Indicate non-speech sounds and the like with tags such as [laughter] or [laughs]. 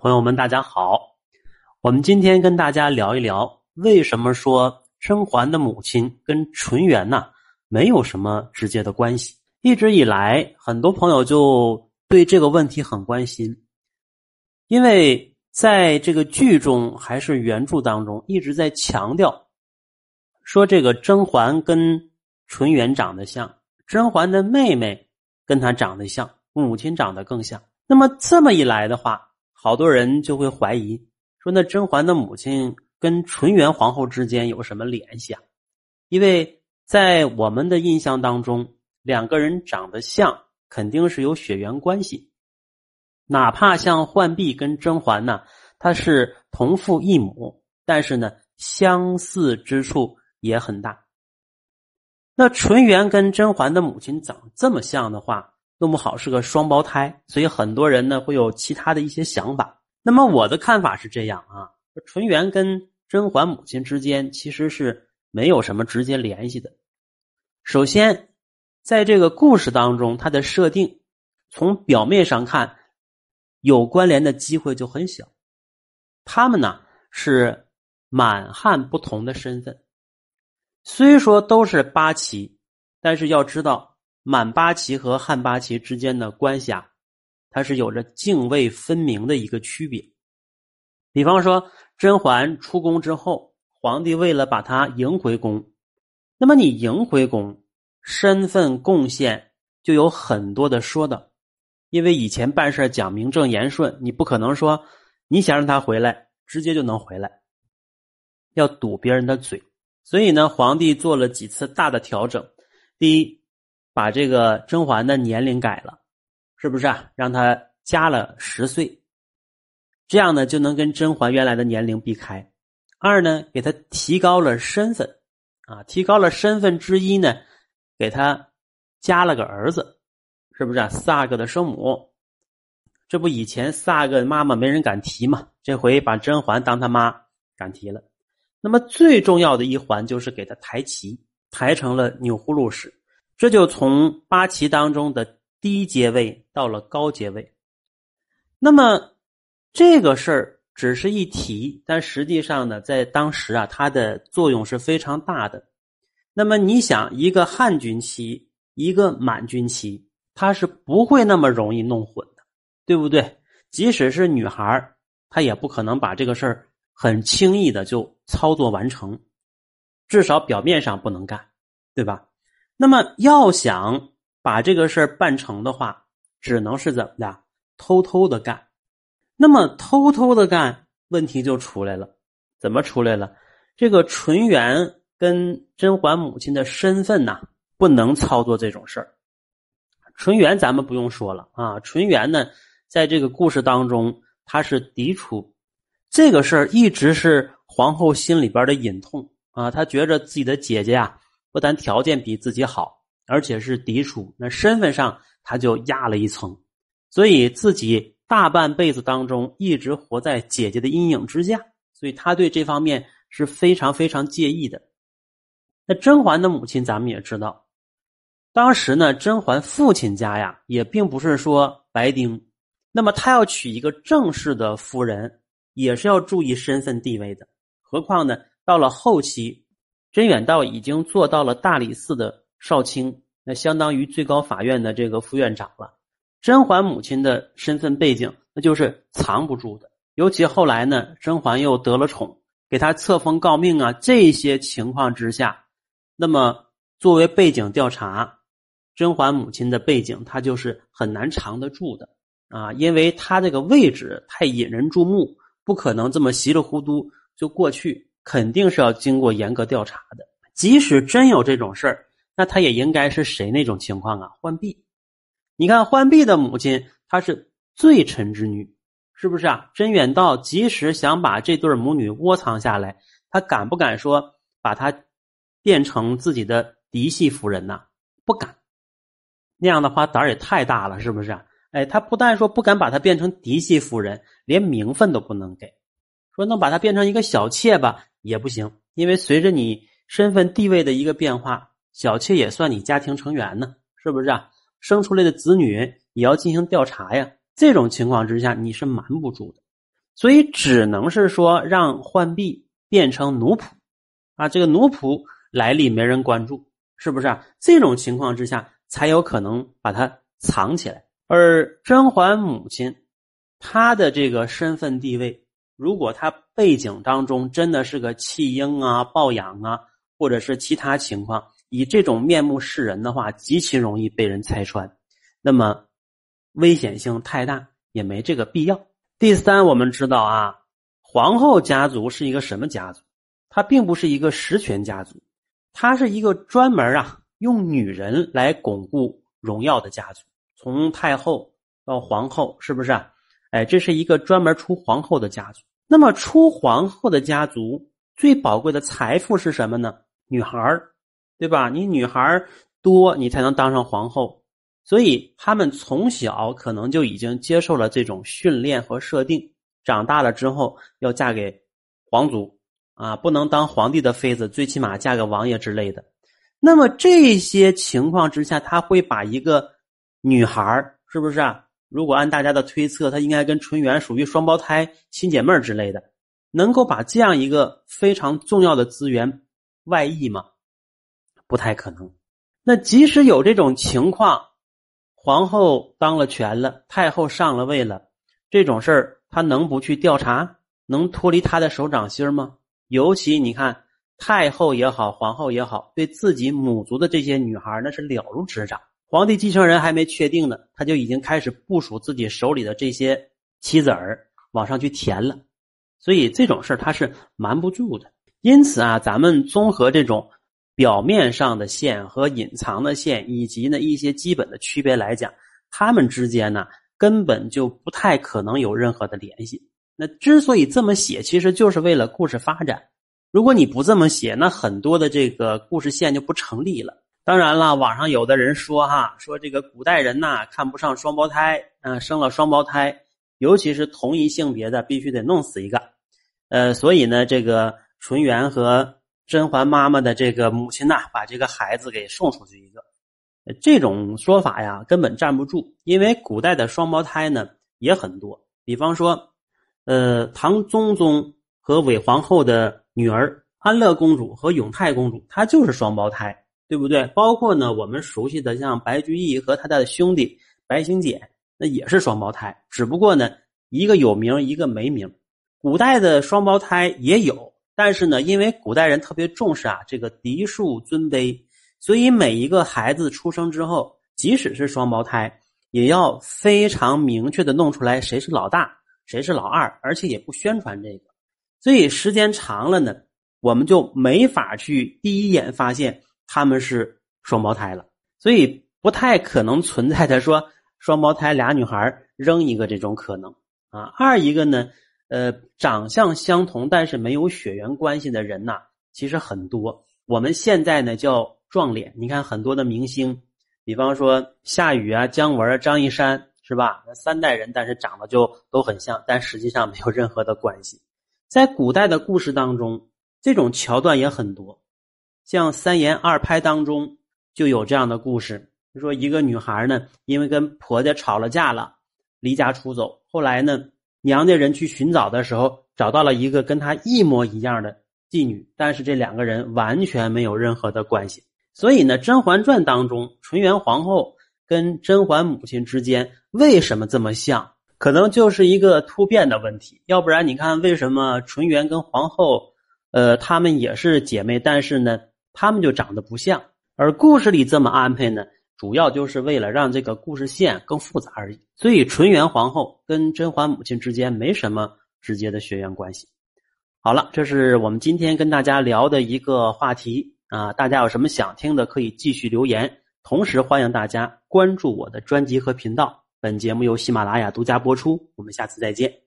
朋友们，大家好。我们今天跟大家聊一聊，为什么说甄嬛的母亲跟纯元呐没有什么直接的关系？一直以来，很多朋友就对这个问题很关心，因为在这个剧中还是原著当中一直在强调，说这个甄嬛跟纯元长得像，甄嬛的妹妹跟她长得像，母亲长得更像。那么这么一来的话，好多人就会怀疑说，那甄嬛的母亲跟纯元皇后之间有什么联系啊？因为在我们的印象当中，两个人长得像，肯定是有血缘关系。哪怕像浣碧跟甄嬛呢，她是同父异母，但是呢，相似之处也很大。那纯元跟甄嬛的母亲长这么像的话，弄不好是个双胞胎，所以很多人呢会有其他的一些想法。那么我的看法是这样啊，纯元跟甄嬛母亲之间其实是没有什么直接联系的。首先，在这个故事当中，它的设定从表面上看有关联的机会就很小。他们呢是满汉不同的身份，虽说都是八旗，但是要知道。满八旗和汉八旗之间的关系啊，它是有着泾渭分明的一个区别。比方说，甄嬛出宫之后，皇帝为了把她迎回宫，那么你迎回宫，身份贡献就有很多的说的。因为以前办事讲名正言顺，你不可能说你想让他回来，直接就能回来，要堵别人的嘴。所以呢，皇帝做了几次大的调整。第一。把这个甄嬛的年龄改了，是不是啊？让她加了十岁，这样呢就能跟甄嬛原来的年龄避开。二呢，给她提高了身份，啊，提高了身份之一呢，给她加了个儿子，是不是啊？四阿哥的生母，这不以前四阿哥的妈妈没人敢提嘛，这回把甄嬛当他妈敢提了。那么最重要的一环就是给他抬旗，抬成了钮祜禄氏。这就从八旗当中的低阶位到了高阶位，那么这个事儿只是一提，但实际上呢，在当时啊，它的作用是非常大的。那么你想，一个汉军旗，一个满军旗，它是不会那么容易弄混的，对不对？即使是女孩儿她也不可能把这个事儿很轻易的就操作完成，至少表面上不能干，对吧？那么要想把这个事儿办成的话，只能是怎么的？偷偷的干。那么偷偷的干，问题就出来了。怎么出来了？这个纯元跟甄嬛母亲的身份呐，不能操作这种事儿。纯元咱们不用说了啊，纯元呢，在这个故事当中，他是嫡出，这个事儿一直是皇后心里边的隐痛啊，她觉着自己的姐姐啊。不但条件比自己好，而且是嫡出，那身份上他就压了一层，所以自己大半辈子当中一直活在姐姐的阴影之下，所以他对这方面是非常非常介意的。那甄嬛的母亲咱们也知道，当时呢，甄嬛父亲家呀也并不是说白丁，那么他要娶一个正式的夫人，也是要注意身份地位的。何况呢，到了后期。甄远道已经做到了大理寺的少卿，那相当于最高法院的这个副院长了。甄嬛母亲的身份背景，那就是藏不住的。尤其后来呢，甄嬛又得了宠，给她册封诰命啊，这些情况之下，那么作为背景调查，甄嬛母亲的背景，她就是很难藏得住的啊，因为她这个位置太引人注目，不可能这么稀里糊涂就过去。肯定是要经过严格调查的。即使真有这种事儿，那他也应该是谁那种情况啊？浣碧，你看浣碧的母亲，她是罪臣之女，是不是啊？甄远道即使想把这对母女窝藏下来，他敢不敢说把她变成自己的嫡系夫人呢？不敢。那样的话胆儿也太大了，是不是？啊哎，他不但说不敢把她变成嫡系夫人，连名分都不能给，说能把她变成一个小妾吧？也不行，因为随着你身份地位的一个变化，小妾也算你家庭成员呢，是不是啊？生出来的子女也要进行调查呀。这种情况之下，你是瞒不住的。所以只能是说让浣碧变成奴仆啊，这个奴仆来历没人关注，是不是啊？这种情况之下才有可能把它藏起来。而甄嬛母亲她的这个身份地位，如果他背景当中真的是个弃婴啊、抱养啊，或者是其他情况，以这种面目示人的话，极其容易被人拆穿。那么危险性太大，也没这个必要。第三，我们知道啊，皇后家族是一个什么家族？它并不是一个实权家族，它是一个专门啊用女人来巩固荣耀的家族。从太后到皇后，是不是啊？哎，这是一个专门出皇后的家族。那么出皇后的家族最宝贵的财富是什么呢？女孩对吧？你女孩多，你才能当上皇后。所以他们从小可能就已经接受了这种训练和设定，长大了之后要嫁给皇族啊，不能当皇帝的妃子，最起码嫁个王爷之类的。那么这些情况之下，他会把一个女孩是不是啊？如果按大家的推测，她应该跟纯元属于双胞胎、亲姐妹之类的，能够把这样一个非常重要的资源外溢吗？不太可能。那即使有这种情况。皇后当了权了，太后上了位了，这种事儿他能不去调查？能脱离他的手掌心吗？尤其你看，太后也好，皇后也好，对自己母族的这些女孩那是了如指掌。皇帝继承人还没确定呢，他就已经开始部署自己手里的这些棋子儿往上去填了，所以这种事儿他是瞒不住的。因此啊，咱们综合这种。表面上的线和隐藏的线，以及呢一些基本的区别来讲，他们之间呢根本就不太可能有任何的联系。那之所以这么写，其实就是为了故事发展。如果你不这么写，那很多的这个故事线就不成立了。当然了，网上有的人说哈，说这个古代人呐看不上双胞胎，嗯，生了双胞胎，尤其是同一性别的，必须得弄死一个。呃，所以呢，这个纯元和。甄嬛妈妈的这个母亲呐，把这个孩子给送出去一个，这种说法呀根本站不住，因为古代的双胞胎呢也很多，比方说，呃，唐宗宗和韦皇后的女儿安乐公主和永泰公主，她就是双胞胎，对不对？包括呢我们熟悉的像白居易和他的兄弟白行简，那也是双胞胎，只不过呢一个有名，一个没名。古代的双胞胎也有。但是呢，因为古代人特别重视啊这个嫡庶尊卑，所以每一个孩子出生之后，即使是双胞胎，也要非常明确的弄出来谁是老大，谁是老二，而且也不宣传这个。所以时间长了呢，我们就没法去第一眼发现他们是双胞胎了。所以不太可能存在的说 [laughs] 双胞胎俩女孩扔一个这种可能啊。二一个呢。呃，长相相同但是没有血缘关系的人呐，其实很多。我们现在呢叫撞脸。你看很多的明星，比方说夏雨啊、姜文啊、张一山，是吧？那三代人，但是长得就都很像，但实际上没有任何的关系。在古代的故事当中，这种桥段也很多，像三言二拍当中就有这样的故事。说一个女孩呢，因为跟婆家吵了架了，离家出走，后来呢。娘家人去寻找的时候，找到了一个跟她一模一样的妓女，但是这两个人完全没有任何的关系。所以呢，《甄嬛传》当中，纯元皇后跟甄嬛母亲之间为什么这么像？可能就是一个突变的问题。要不然，你看为什么纯元跟皇后，呃，她们也是姐妹，但是呢，他们就长得不像。而故事里这么安排呢？主要就是为了让这个故事线更复杂而已，所以纯元皇后跟甄嬛母亲之间没什么直接的血缘关系。好了，这是我们今天跟大家聊的一个话题啊，大家有什么想听的可以继续留言，同时欢迎大家关注我的专辑和频道。本节目由喜马拉雅独家播出，我们下次再见。